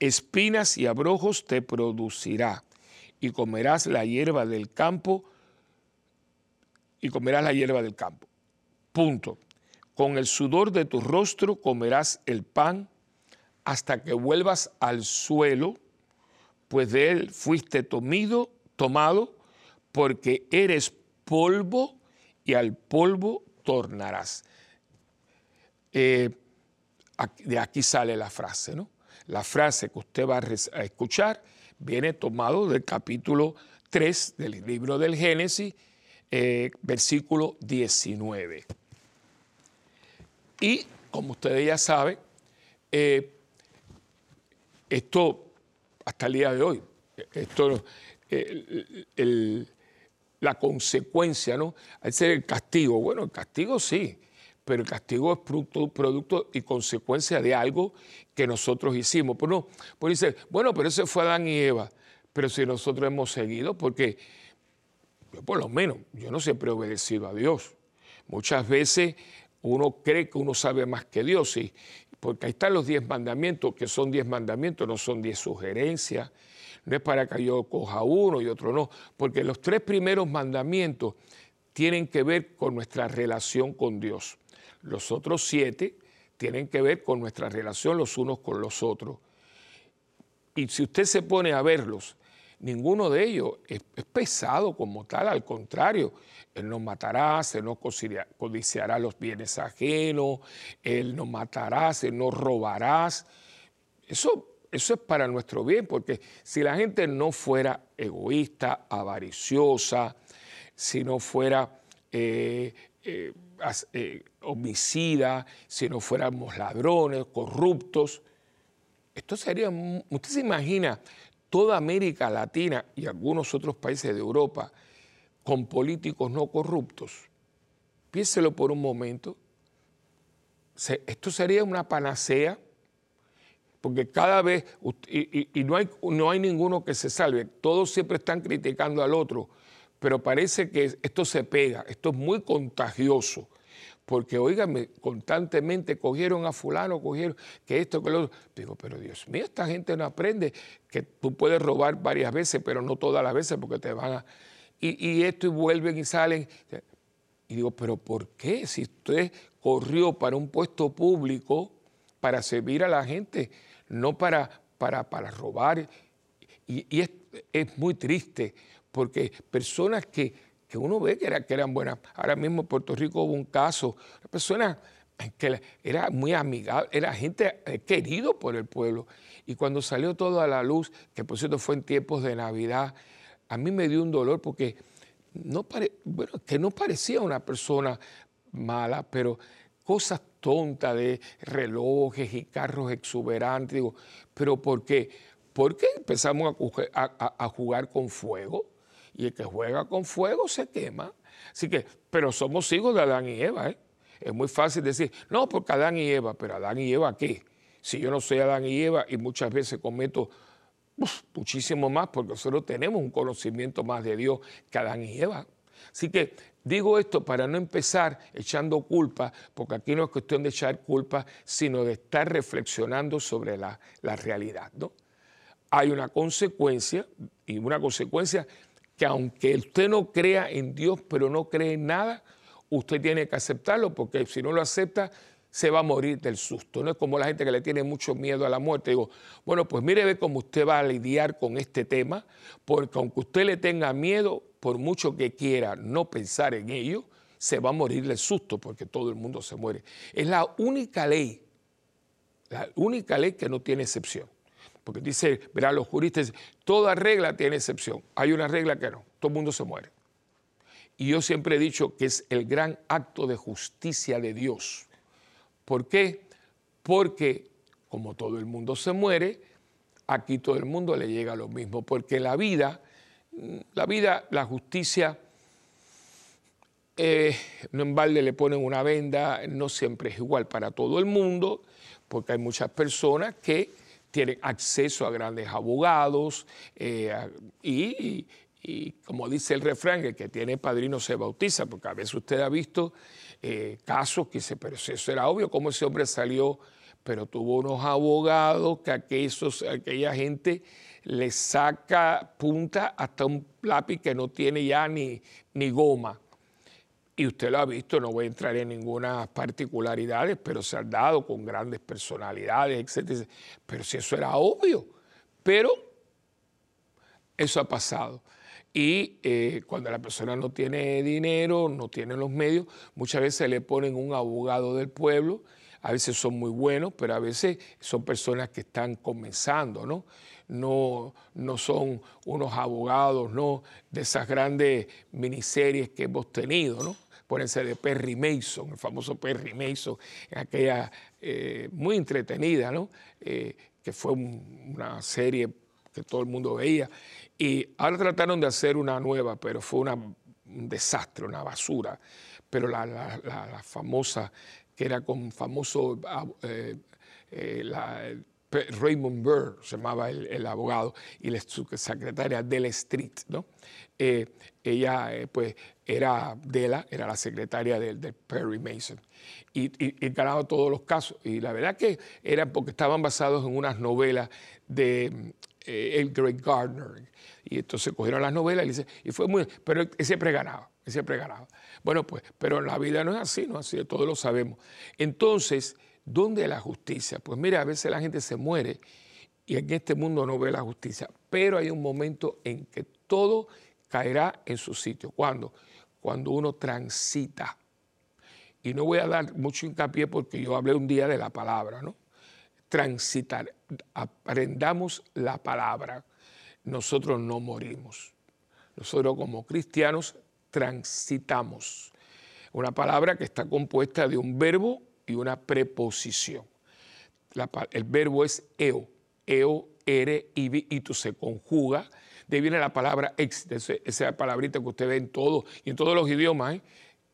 Espinas y abrojos te producirá y comerás la hierba del campo y comerás la hierba del campo. Punto. Con el sudor de tu rostro comerás el pan hasta que vuelvas al suelo, pues de él fuiste tomido, tomado, porque eres polvo y al polvo tornarás. Eh, de aquí sale la frase, ¿no? La frase que usted va a escuchar viene tomado del capítulo 3 del libro del Génesis, eh, versículo 19. Y como ustedes ya saben, eh, esto, hasta el día de hoy, esto, la consecuencia, ¿no? Al ser el castigo, bueno, el castigo sí, pero el castigo es producto, producto, y consecuencia de algo que nosotros hicimos. Pero no, pues dice, bueno, pero ese fue Adán y Eva, pero si nosotros hemos seguido, porque yo por lo menos, yo no siempre he obedecido a Dios. Muchas veces uno cree que uno sabe más que Dios, y porque ahí están los diez mandamientos, que son diez mandamientos, no son diez sugerencias. No es para que yo coja uno y otro no, porque los tres primeros mandamientos tienen que ver con nuestra relación con Dios. Los otros siete tienen que ver con nuestra relación los unos con los otros. Y si usted se pone a verlos, ninguno de ellos es, pesado como tal, al contrario, Él no matará, Él no codiciará los bienes ajenos, Él no matarás, Él no robarás. Eso, eso es para nuestro bien, porque si la gente no fuera egoísta, avariciosa, si no fuera eh, eh, eh, homicida, si no fuéramos ladrones, corruptos, esto sería, usted se imagina toda América Latina y algunos otros países de Europa con políticos no corruptos. Piénselo por un momento. Esto sería una panacea, porque cada vez, y, no, hay, no hay ninguno que se salve, todos siempre están criticando al otro, pero parece que esto se pega, esto es muy contagioso porque, oígame, constantemente cogieron a fulano, cogieron que esto, que lo otro. Digo, pero Dios mío, esta gente no aprende que tú puedes robar varias veces, pero no todas las veces porque te van a... Y, esto y vuelven y salen. Y digo, pero ¿por qué? Si usted corrió para un puesto público, para servir a la gente, no para, para, para robar. Y, es, es muy triste, porque personas que que uno ve que, era, que eran buenas. Ahora mismo en Puerto Rico hubo un caso, una persona que era muy amigable, era gente eh, querido por el pueblo. Y cuando salió todo a la luz, que por cierto fue en tiempos de Navidad, a mí me dio un dolor porque no bueno, que no parecía una persona mala, pero cosas tontas de relojes y carros exuberantes. Digo, ¿pero por qué? ¿Por qué empezamos a jugar con fuego? y el que juega con fuego se quema. Así que, pero somos hijos de Adán y Eva. ¿eh? Es muy fácil decir, no, porque Adán y Eva, pero Adán y Eva, ¿qué? Si yo no soy Adán y Eva y muchas veces cometo muchísimo más, porque nosotros tenemos un conocimiento más de Dios que Adán y Eva. Así que digo esto para no empezar echando culpa, porque aquí no es cuestión de echar culpa, sino de estar reflexionando sobre la, la realidad. ¿no? Hay una consecuencia, y una consecuencia que aunque usted no crea en Dios, pero no cree en nada, usted tiene que aceptarlo porque si no lo acepta, se va a morir del susto. No es como la gente que le tiene mucho miedo a la muerte. Digo, bueno, pues mire ve cómo usted va a lidiar con este tema, porque aunque usted le tenga miedo, por mucho que quiera no pensar en ello, se va a morir del susto porque todo el mundo se muere. Es la única ley, la única ley que no tiene excepción. porque dice, verá, los juristas, toda regla tiene excepción. Hay una regla que no, todo el mundo se muere. Y yo siempre he dicho que es el gran acto de justicia de Dios. ¿Por qué? Porque como todo el mundo se muere, aquí todo el mundo le llega lo mismo, porque la vida, la vida, la justicia, eh, no en balde le ponen una venda, no siempre es igual para todo el mundo, porque hay muchas personas que tienen acceso a grandes abogados eh, y, como dice el refrán, el que tiene padrino se bautiza, porque a veces usted ha visto eh, casos que se, pero eso era obvio, cómo ese hombre salió pero tuvo unos abogados que aquellos, aquella gente le saca punta hasta un lápiz que no tiene ya ni, ni goma. Y usted lo ha visto, no voy a entrar en ninguna particularidades, pero se han dado con grandes personalidades, etc. Pero si eso era obvio, pero eso ha pasado. Y eh, cuando la persona no tiene dinero, no tiene los medios, muchas veces le ponen un abogado del pueblo a veces son muy buenos, pero a veces son personas que están comenzando, ¿no? No, no son unos abogados, ¿no? De esas grandes miniseries que hemos tenido, ¿no? Pónense de Perry Mason, el famoso Perry Mason, aquella eh, muy entretenida, ¿no? Eh, que fue una serie que todo el mundo veía. Y ahora trataron de hacer una nueva, pero fue un desastre, una basura. Pero la, la, la famosa que era con famoso ah, eh, eh, Raymond Burr, se llamaba el, abogado, y la secretaria Della Street, ¿no? Eh, ella, pues, era Della, era la secretaria del de Perry Mason, y, ganaba todos los casos. Y la verdad que era porque estaban basados en unas novelas de el Great Gardner. Y entonces cogieron las novelas y, dice, y fue muy... Pero él siempre ganaba, él siempre ganaba. Bueno, pues, pero la vida no es así, no es así, todos lo sabemos. Entonces, ¿dónde es la justicia? Pues mira, a veces la gente se muere y en este mundo no ve la justicia, pero hay un momento en que todo caerá en su sitio. ¿Cuándo? Cuando uno transita. Y no voy a dar mucho hincapié porque yo hablé un día de la palabra, ¿no? Transitar, aprendamos la palabra. Nosotros no morimos. Nosotros como cristianos transitamos. Una palabra que está compuesta de un verbo y una preposición. el verbo es eo, eo, ere, ibi, y se conjuga. De ahí viene la palabra éxito, esa palabrita que usted ve en todo y en todos los idiomas, ¿eh?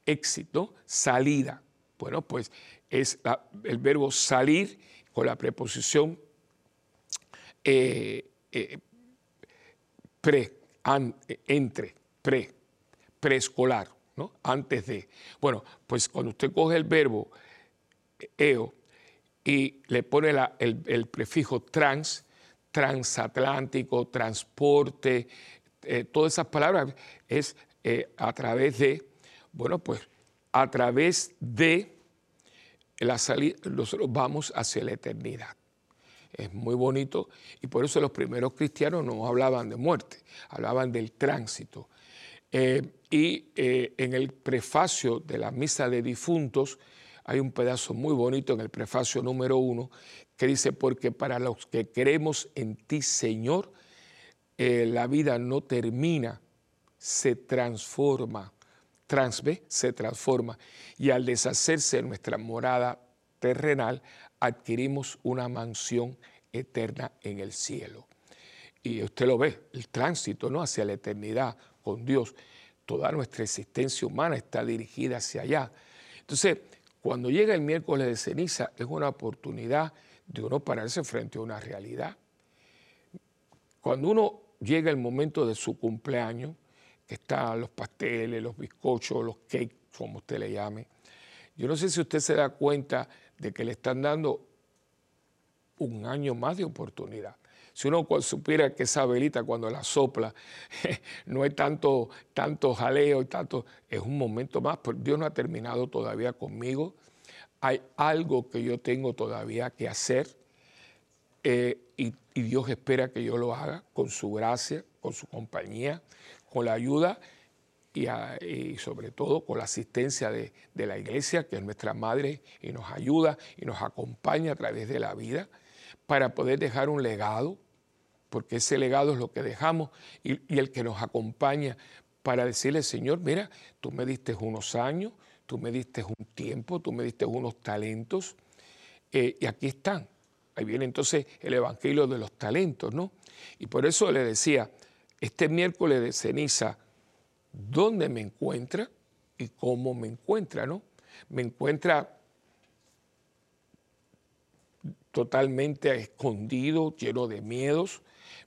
éxito, salida. Bueno, pues es el verbo salir con la preposición eh, eh, pre, entre, pre preescolar, ¿no? antes de. Bueno, pues cuando usted coge el verbo eo y le pone el, prefijo trans, transatlántico, transporte, eh, todas esas palabras es eh, a través de, bueno, pues a través de la salida, nosotros vamos hacia la eternidad. Es muy bonito y por eso los primeros cristianos no hablaban de muerte, hablaban del tránsito. Eh, y eh, en el prefacio de la misa de difuntos hay un pedazo muy bonito en el prefacio número uno que dice, porque para los que creemos en ti, Señor, eh, la vida no termina, se transforma, transve, se transforma. Y al deshacerse nuestra morada terrenal, adquirimos una mansión eterna en el cielo. Y usted lo ve, el tránsito ¿no? hacia la eternidad con Dios. Toda nuestra existencia humana está dirigida hacia allá. Entonces, cuando llega el miércoles de ceniza, es una oportunidad de uno pararse frente a una realidad. Cuando uno llega el momento de su cumpleaños, que están los pasteles, los bizcochos, los cakes, como usted le llame, yo no sé si usted se da cuenta de que le están dando un año más de oportunidad. Si uno supiera que esa velita cuando la sopla no hay tanto, tanto jaleo y tanto, es un momento más, pero Dios no ha terminado todavía conmigo. Hay algo que yo tengo todavía que hacer eh, y, Dios espera que yo lo haga con su gracia, con su compañía, con la ayuda y, sobre todo con la asistencia de, de, la iglesia, que es nuestra madre y nos ayuda y nos acompaña a través de la vida para poder dejar un legado, porque ese legado es lo que dejamos y, el que nos acompaña para decirle, Señor, mira, tú me diste unos años, tú me diste un tiempo, tú me diste unos talentos, eh, y aquí están. Ahí viene entonces el Evangelio de los talentos, ¿no? Y por eso le decía, este miércoles de ceniza, ¿dónde me encuentra y cómo me encuentra, ¿no? Me encuentra totalmente escondido, lleno de miedos,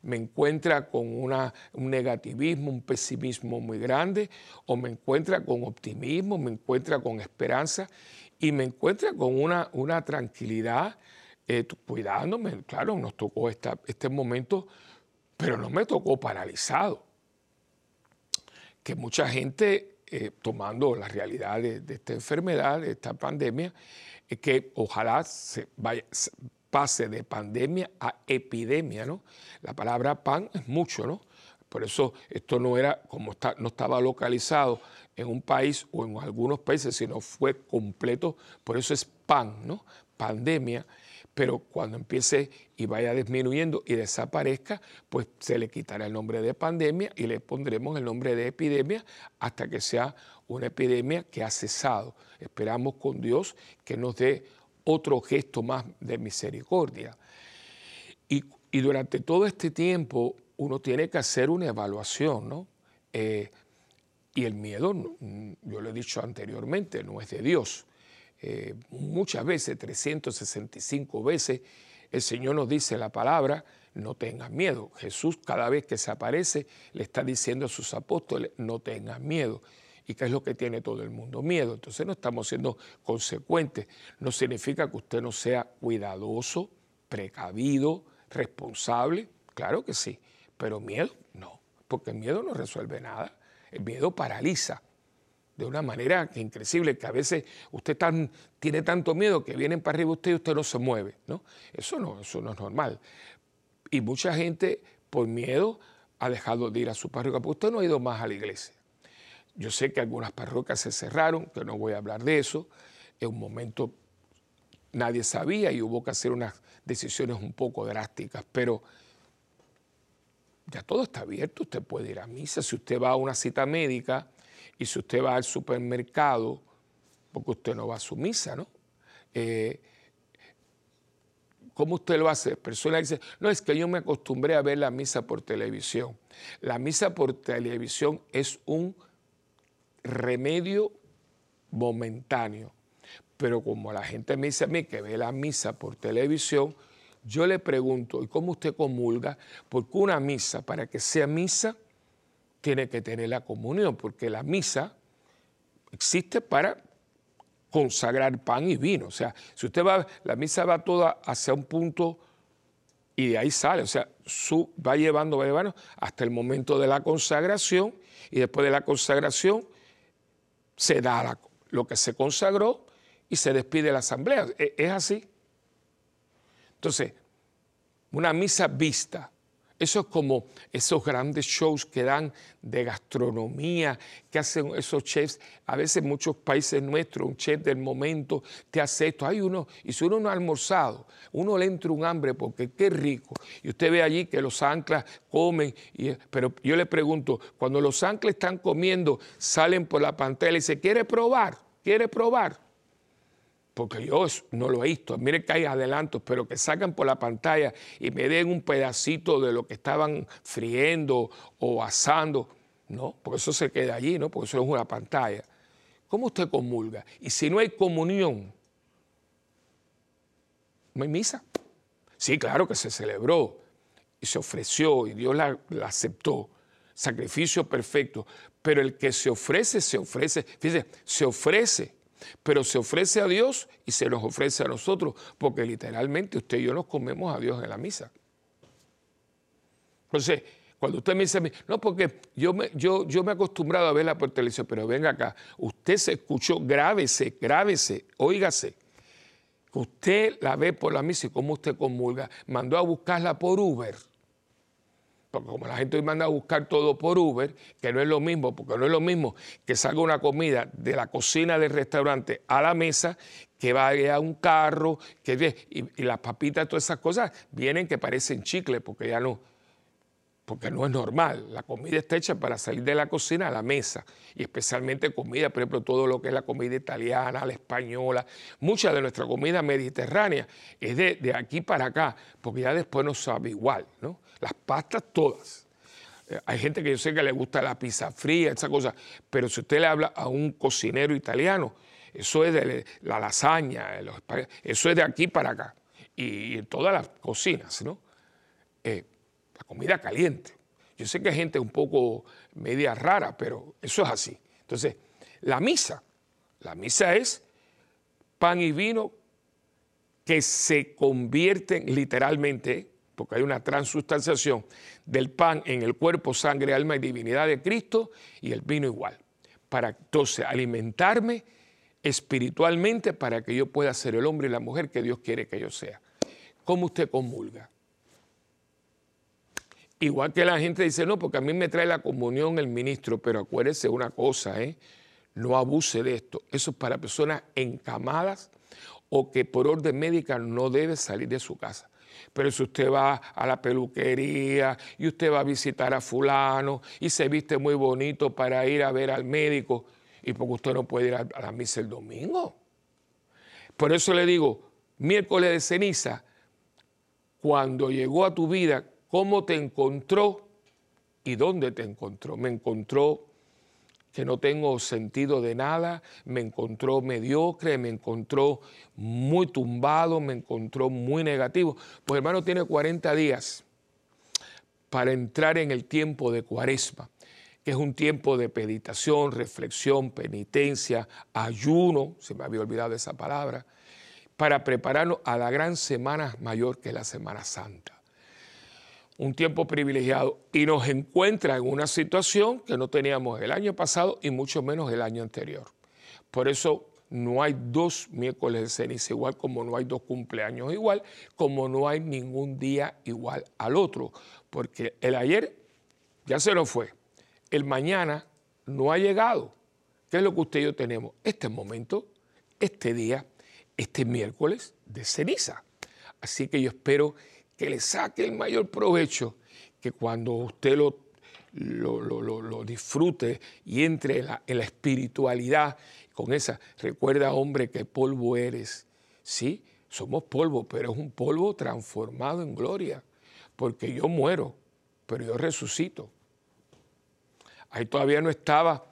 me encuentra con una, un negativismo, un pesimismo muy grande, o me encuentra con optimismo, me encuentra con esperanza y me encuentra con una, una tranquilidad, eh, cuidándome. Claro, nos tocó esta, este momento, pero no me tocó paralizado. Que mucha gente, eh, tomando la realidad de, esta enfermedad, de esta pandemia, eh, que ojalá se vaya, pase de pandemia a epidemia, ¿no? La palabra pan es mucho, ¿no? Por eso esto no era como está, no estaba localizado en un país o en algunos países, sino fue completo, por eso es pan, ¿no? Pandemia, pero cuando empiece y vaya disminuyendo y desaparezca, pues se le quitará el nombre de pandemia y le pondremos el nombre de epidemia hasta que sea una epidemia que ha cesado. Esperamos con Dios que nos dé otro gesto más de misericordia. Y, durante todo este tiempo uno tiene que hacer una evaluación, ¿no? Eh, y el miedo, yo lo he dicho anteriormente, no es de Dios. Eh, muchas veces, 365 veces, el Señor nos dice la palabra, no tengas miedo. Jesús cada vez que se aparece le está diciendo a sus apóstoles, no tengas miedo. ¿Y qué es lo que tiene todo el mundo? Miedo. Entonces no estamos siendo consecuentes. No significa que usted no sea cuidadoso, precavido, responsable. Claro que sí. Pero miedo, no. Porque el miedo no resuelve nada. El miedo paraliza de una manera increíble, que a veces usted tiene tanto miedo que vienen para arriba usted y usted no se mueve. ¿no? Eso, no, eso no es normal. Y mucha gente, por miedo, ha dejado de ir a su parroquia, porque usted no ha ido más a la iglesia. Yo sé que algunas parroquias se cerraron, que no voy a hablar de eso. En un momento nadie sabía y hubo que hacer unas decisiones un poco drásticas, pero ya todo está abierto. Usted puede ir a misa. Si usted va a una cita médica y si usted va al supermercado, porque usted no va a su misa, ¿no? Eh, ¿Cómo usted lo hace? Personas dicen, no, es que yo me acostumbré a ver la misa por televisión. La misa por televisión es un remedio momentáneo. Pero como la gente me dice a mí que ve la misa por televisión, yo le pregunto, ¿y cómo usted comulga? Porque una misa, para que sea misa, tiene que tener la comunión, porque la misa existe para consagrar pan y vino. O sea, si usted va, la misa va toda hacia un punto y de ahí sale, o sea, va llevando, va llevando hasta el momento de la consagración y después de la consagración se da lo que se consagró y se despide la asamblea. E, es así. Entonces, una misa vista, eso es como esos grandes shows que dan de gastronomía, que hacen esos chefs. A veces en muchos países nuestros, un chef del momento te hace esto. Hay uno, y si uno no ha almorzado, uno le entra un hambre porque qué rico. Y usted ve allí que los anclas comen. Pero yo le pregunto, cuando los anclas están comiendo, salen por la pantalla y dice, ¿quiere probar? ¿Quiere probar? Porque yo no lo he visto, mire que hay adelantos, pero que sacan por la pantalla y me den un pedacito de lo que estaban friendo o asando, no, porque eso se queda allí, ¿no? Porque eso es una pantalla. ¿Cómo usted comulga? Y si no hay comunión, no hay misa. Sí, claro que se celebró y se ofreció y Dios la, la aceptó. Sacrificio perfecto. Pero el que se ofrece, se ofrece. Fíjese, se ofrece pero se ofrece a Dios y se nos ofrece a nosotros, porque literalmente usted y yo nos comemos a Dios en la misa. Entonces, cuando usted me dice no, porque yo me, yo, yo me he acostumbrado a verla por televisión, pero venga acá, usted se escuchó, grábese, grábese, óigase, usted la ve por la misa y cómo usted comulga, mandó a buscarla por Uber. Porque como la gente hoy manda a buscar todo por Uber, que no es lo mismo, porque no es lo mismo que salga una comida de la cocina del restaurante a la mesa, que vaya a un carro, que y, y las papitas, todas esas cosas, vienen que parecen chicle, porque ya no, porque no es normal. La comida está hecha para salir de la cocina a la mesa, y especialmente comida, por ejemplo, todo lo que es la comida italiana, la española, mucha de nuestra comida mediterránea es de, aquí para acá, porque ya después no sabe igual, ¿no? Las pastas todas. Eh, hay gente que yo sé que le gusta la pizza fría, esa cosa, pero si usted le habla a un cocinero italiano, eso es de la lasaña, eso es de aquí para acá, y en todas las cocinas, ¿no? Eh, la comida caliente. Yo sé que hay gente un poco media rara, pero eso es así. Entonces, la misa, la misa es pan y vino que se convierten literalmente, porque hay una transustanciación del pan en el cuerpo, sangre, alma y divinidad de Cristo y el vino igual. Para entonces alimentarme espiritualmente para que yo pueda ser el hombre y la mujer que Dios quiere que yo sea. ¿Cómo usted comulga? Igual que la gente dice, no, porque a mí me trae la comunión el ministro, pero acuérdese una cosa, ¿eh? no abuse de esto. Eso es para personas encamadas o que por orden médica no debe salir de su casa. Pero si usted va a la peluquería y usted va a visitar a fulano y se viste muy bonito para ir a ver al médico, y porque usted no puede ir a la misa el domingo. Por eso le digo, miércoles de ceniza, cuando llegó a tu vida, cómo te encontró y dónde te encontró. Me encontró que no tengo sentido de nada, me encontró mediocre, me encontró muy tumbado, me encontró muy negativo. Pues hermano, tiene 40 días para entrar en el tiempo de cuaresma, que es un tiempo de meditación, reflexión, penitencia, ayuno, se me había olvidado esa palabra, para prepararnos a la gran semana mayor que es la Semana Santa un tiempo privilegiado y nos encuentra en una situación que no teníamos el año pasado y mucho menos el año anterior. Por eso no hay dos miércoles de ceniza igual, como no hay dos cumpleaños igual, como no hay ningún día igual al otro, porque el ayer ya se nos fue, el mañana no ha llegado. ¿Qué es lo que usted y yo tenemos? Este momento, este día, este miércoles de ceniza. Así que yo espero que le saque el mayor provecho, que cuando usted lo, lo, disfrute y entre en la, en la, espiritualidad con esa, recuerda hombre que polvo eres, ¿sí? Somos polvo, pero es un polvo transformado en gloria, porque yo muero, pero yo resucito. Ahí todavía no estaba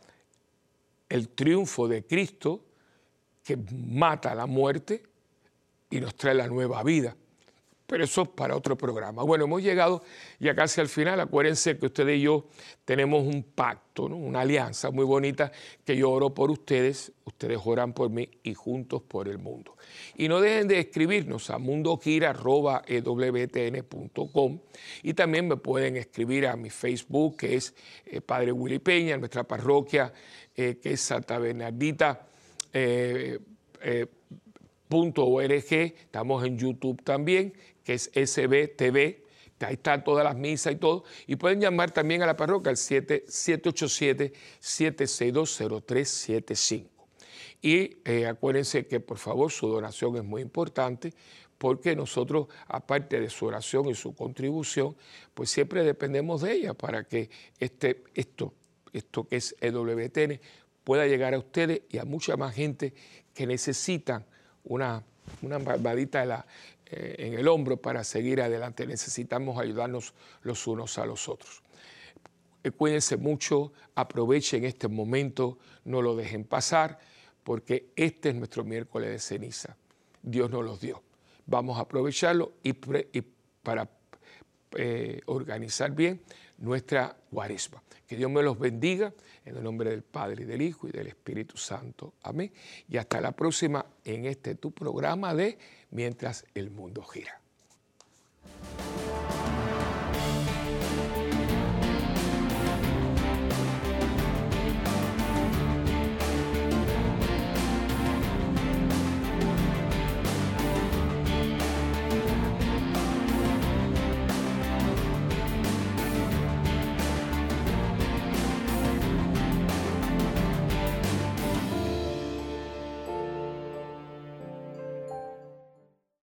el triunfo de Cristo que mata la muerte y nos trae la nueva vida pero eso es para otro programa. Bueno, hemos llegado ya casi al final. Acuérdense que ustedes y yo tenemos un pacto, una alianza muy bonita, que yo oro por ustedes, ustedes oran por mí y juntos por el mundo. Y no dejen de escribirnos a mundogira.ewtn.com y también me pueden escribir a mi Facebook, que es eh, Padre Willy Peña, nuestra parroquia, eh, que es Santa Bernardita. Eh, .org, estamos en YouTube también que es SBTV, ahí están todas las misas y todo, y pueden llamar también a la parroquia al 787-7620375. Y eh, acuérdense que por favor su donación es muy importante porque nosotros, aparte de su oración y su contribución, pues siempre dependemos de ella para que este, esto, esto que es EWTN pueda llegar a ustedes y a mucha más gente que necesitan una, una barbadita de la, eh, en el hombro para seguir adelante. Necesitamos ayudarnos los unos a los otros. Eh, cuídense mucho, aprovechen este momento, no lo dejen pasar, porque este es nuestro miércoles de ceniza. Dios nos los dio. Vamos a aprovecharlo y, para eh, organizar bien nuestra cuaresma. Que Dios me los bendiga en el nombre del Padre y del Hijo y del Espíritu Santo. Amén. Y hasta la próxima en este tu programa de Mientras el mundo gira.